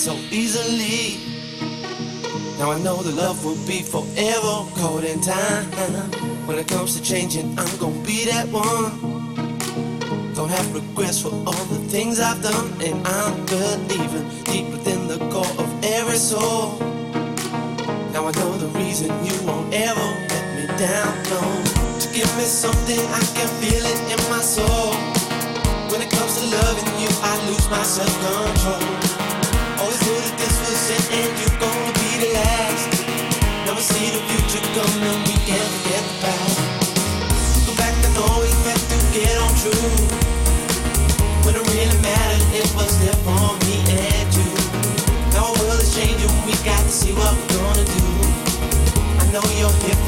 so easily. Now I know the love will be forever caught in time. When it comes to changing, I'm gonna be that one. Don't have regrets for all the things I've done, and I'm believing deep within the core of every soul. Now I know the reason you won't ever let me down. No, to give me something I can feel it in my soul. When it comes to loving you, I lose my self-control. Always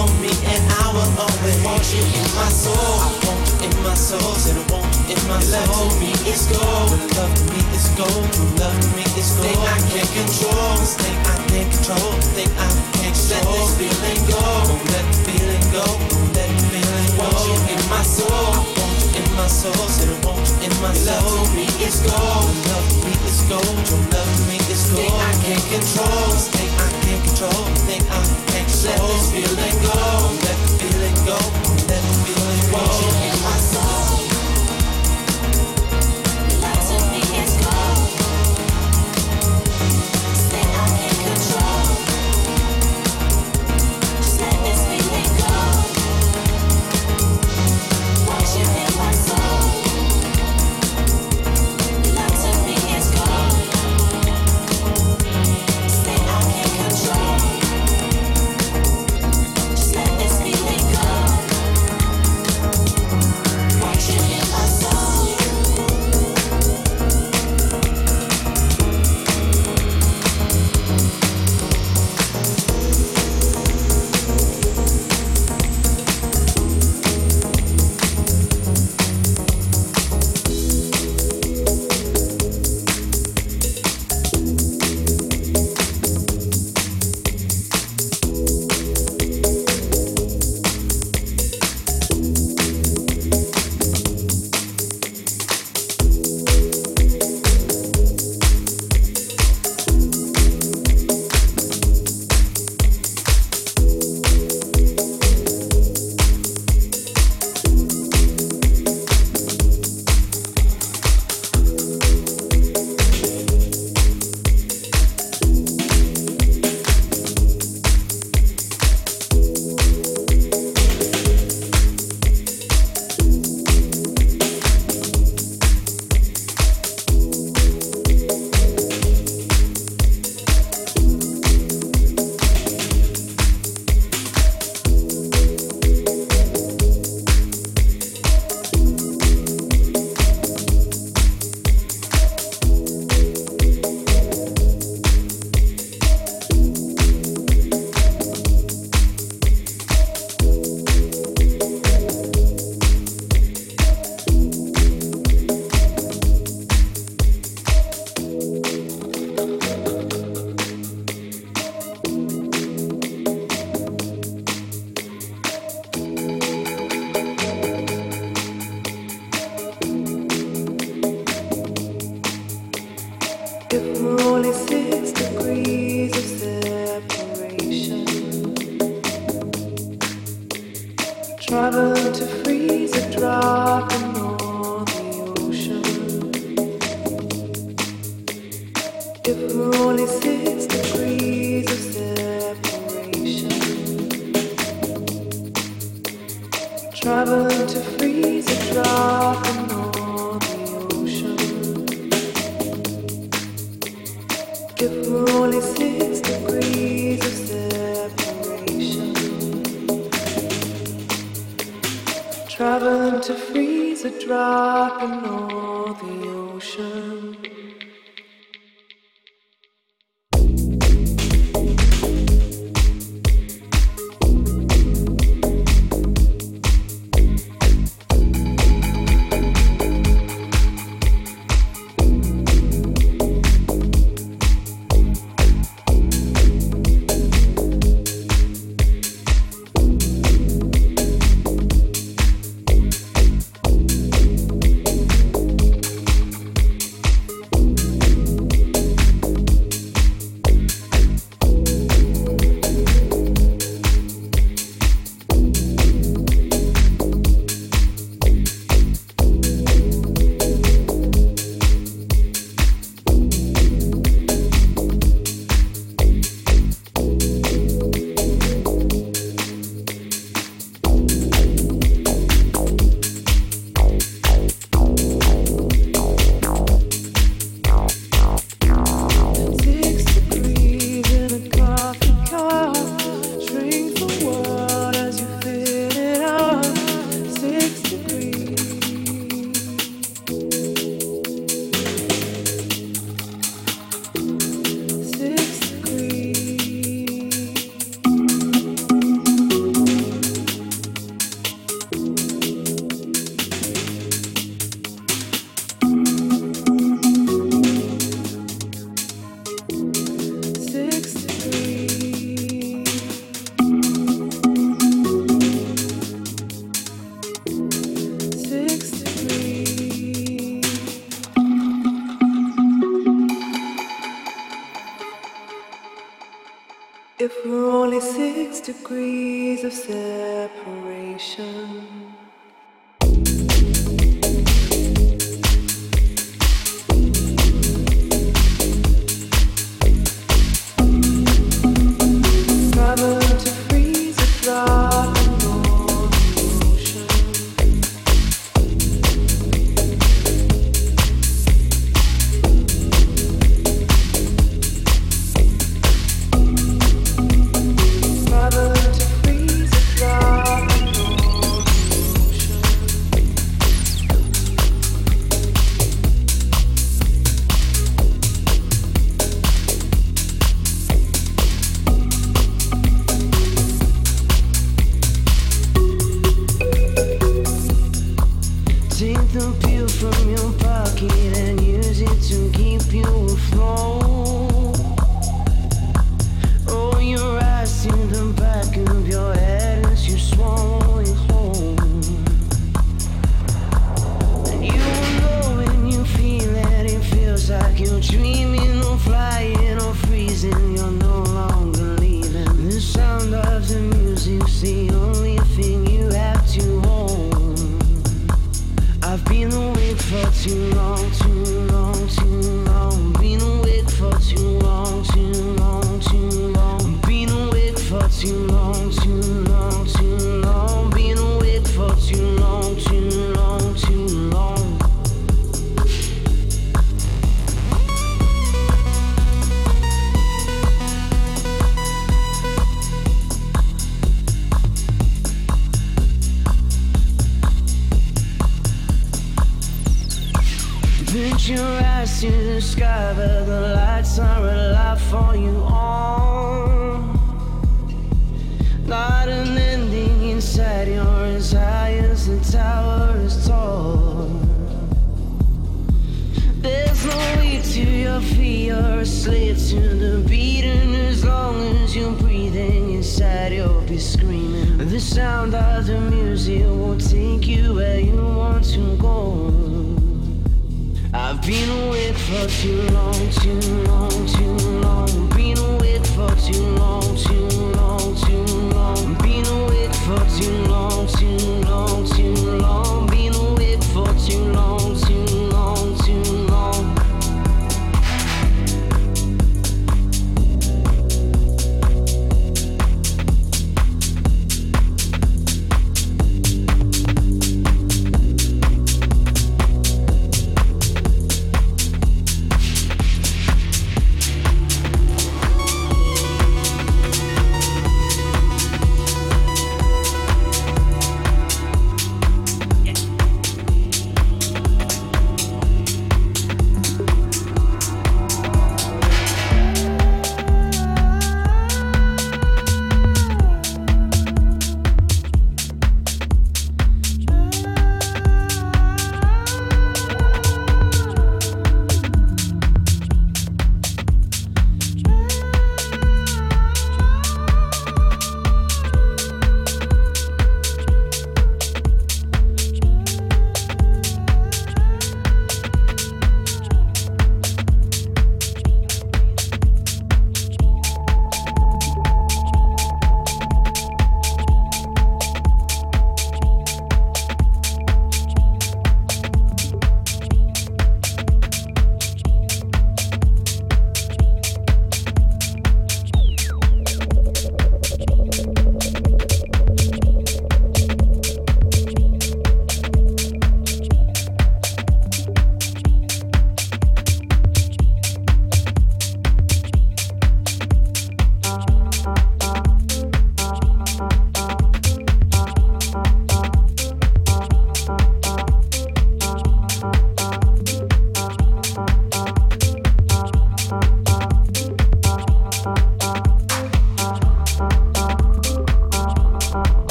want me and I will always want you in my soul. I want you in my soul, said I want you in my soul. Love to me is gold, when love to me is gold, true love to me is gold. Thing I can't control, this thing I can't control, thing I can't control. Let this feeling go, won't let the feeling go, won't let the feeling go. Want you in my soul, I want you in my soul, said I want you in my soul. Love to me is gold, love to me is gold, true love to me is gold. Thing I can't control, this thing can't the. Let this feeling go, let the feeling go, let the feeling go.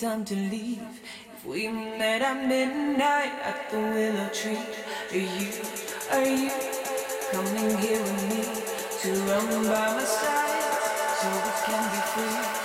time to leave. If we met at midnight at the willow tree, are you, are you coming here with me to run by my side so we can be free?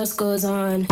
Just goes on.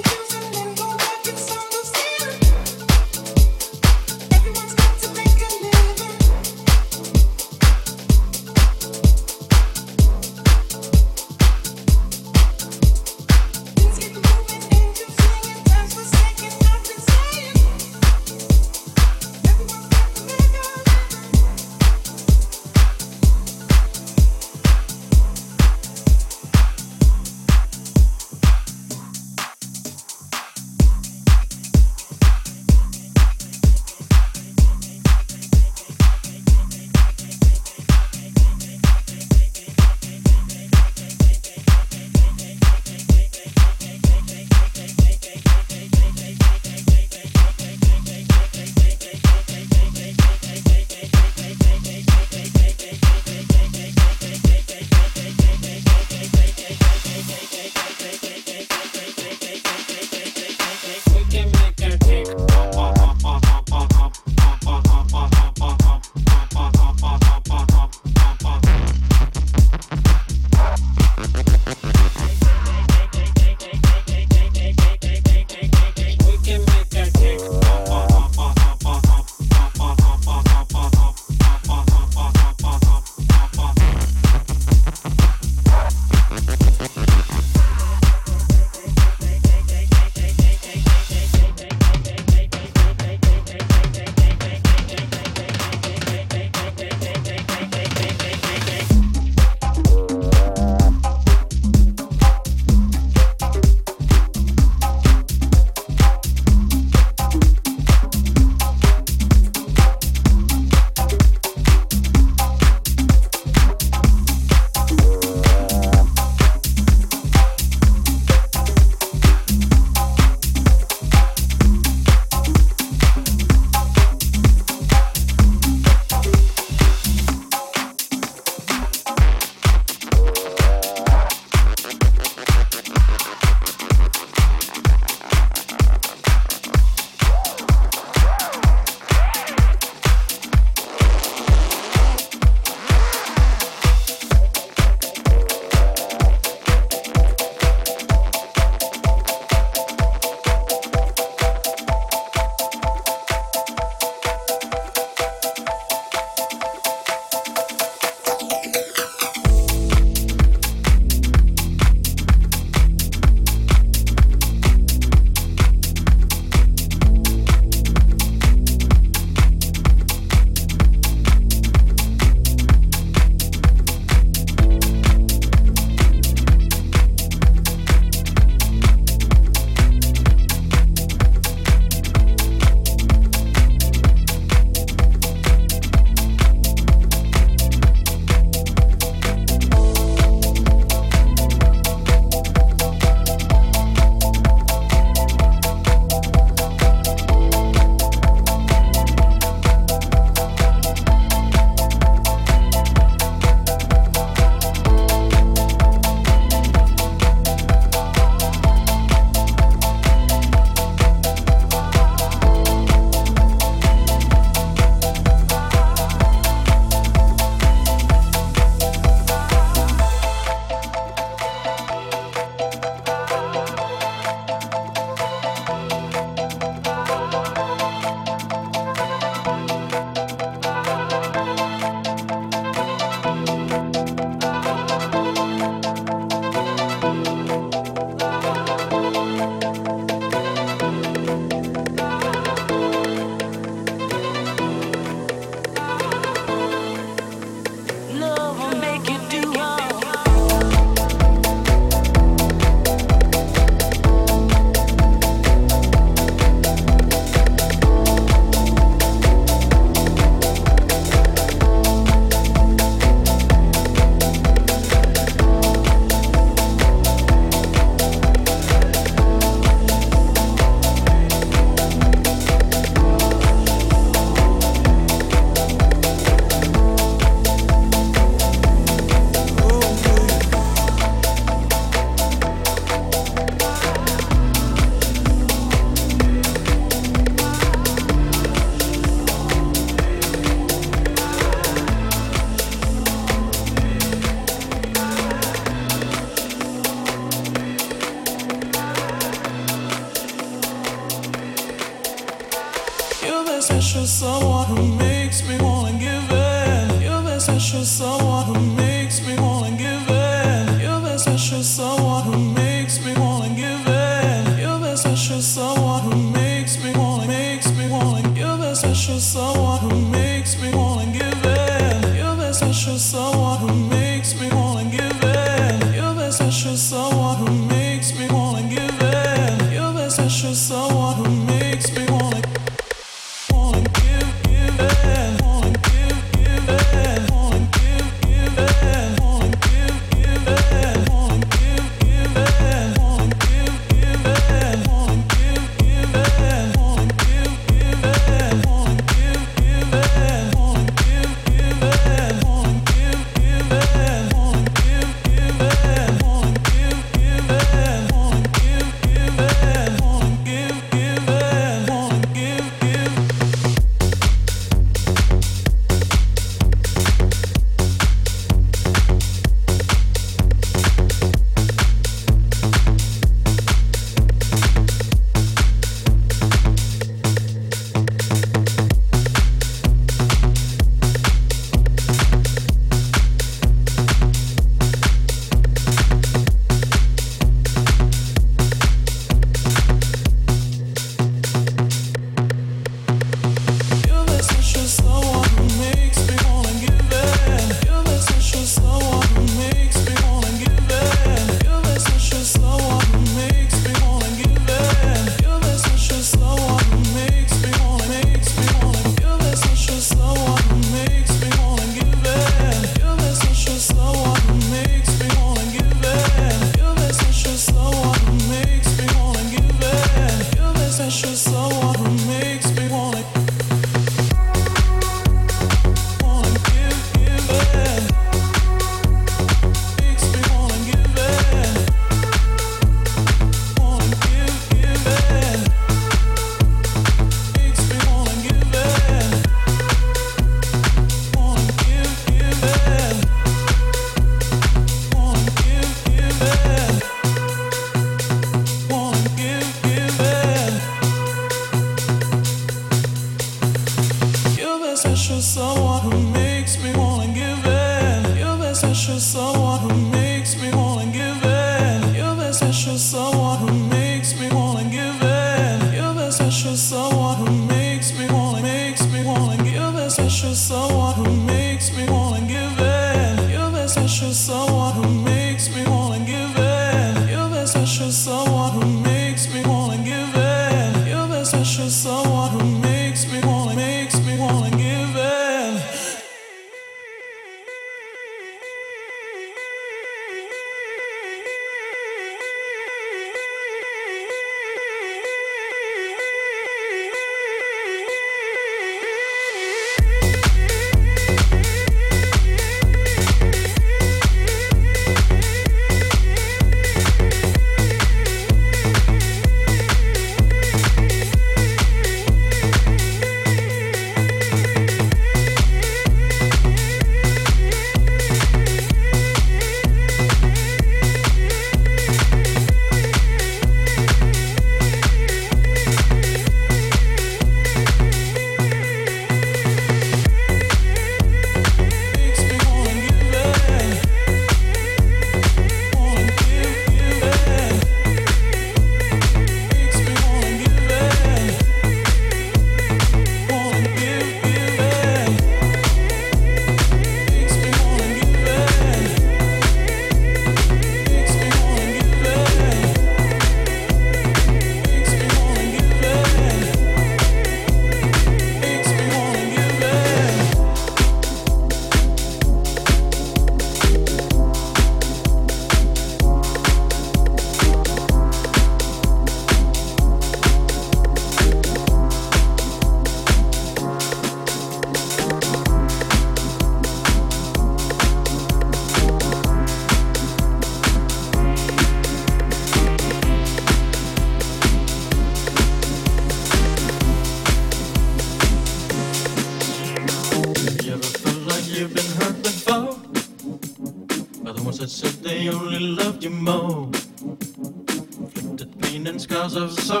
Of sorrow.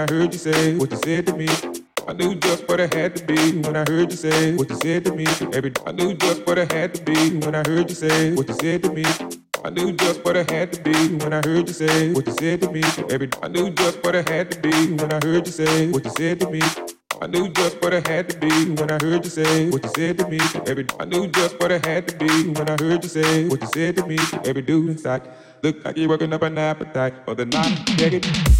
I heard you say what you said to me. I knew just what I had to be when I heard you say what you said to me. Every I knew just what I had to be when I heard you say what you said to me. I knew just what I had to be when I heard you say what you said to me. Every I knew just what I had to be when I heard you say what you said to me. I knew just what I had to be when I heard you say what you said to me. Every I knew just what I had to be when I heard you say what you said to me. Every dude inside look like you're working up an appetite for the night. Take it.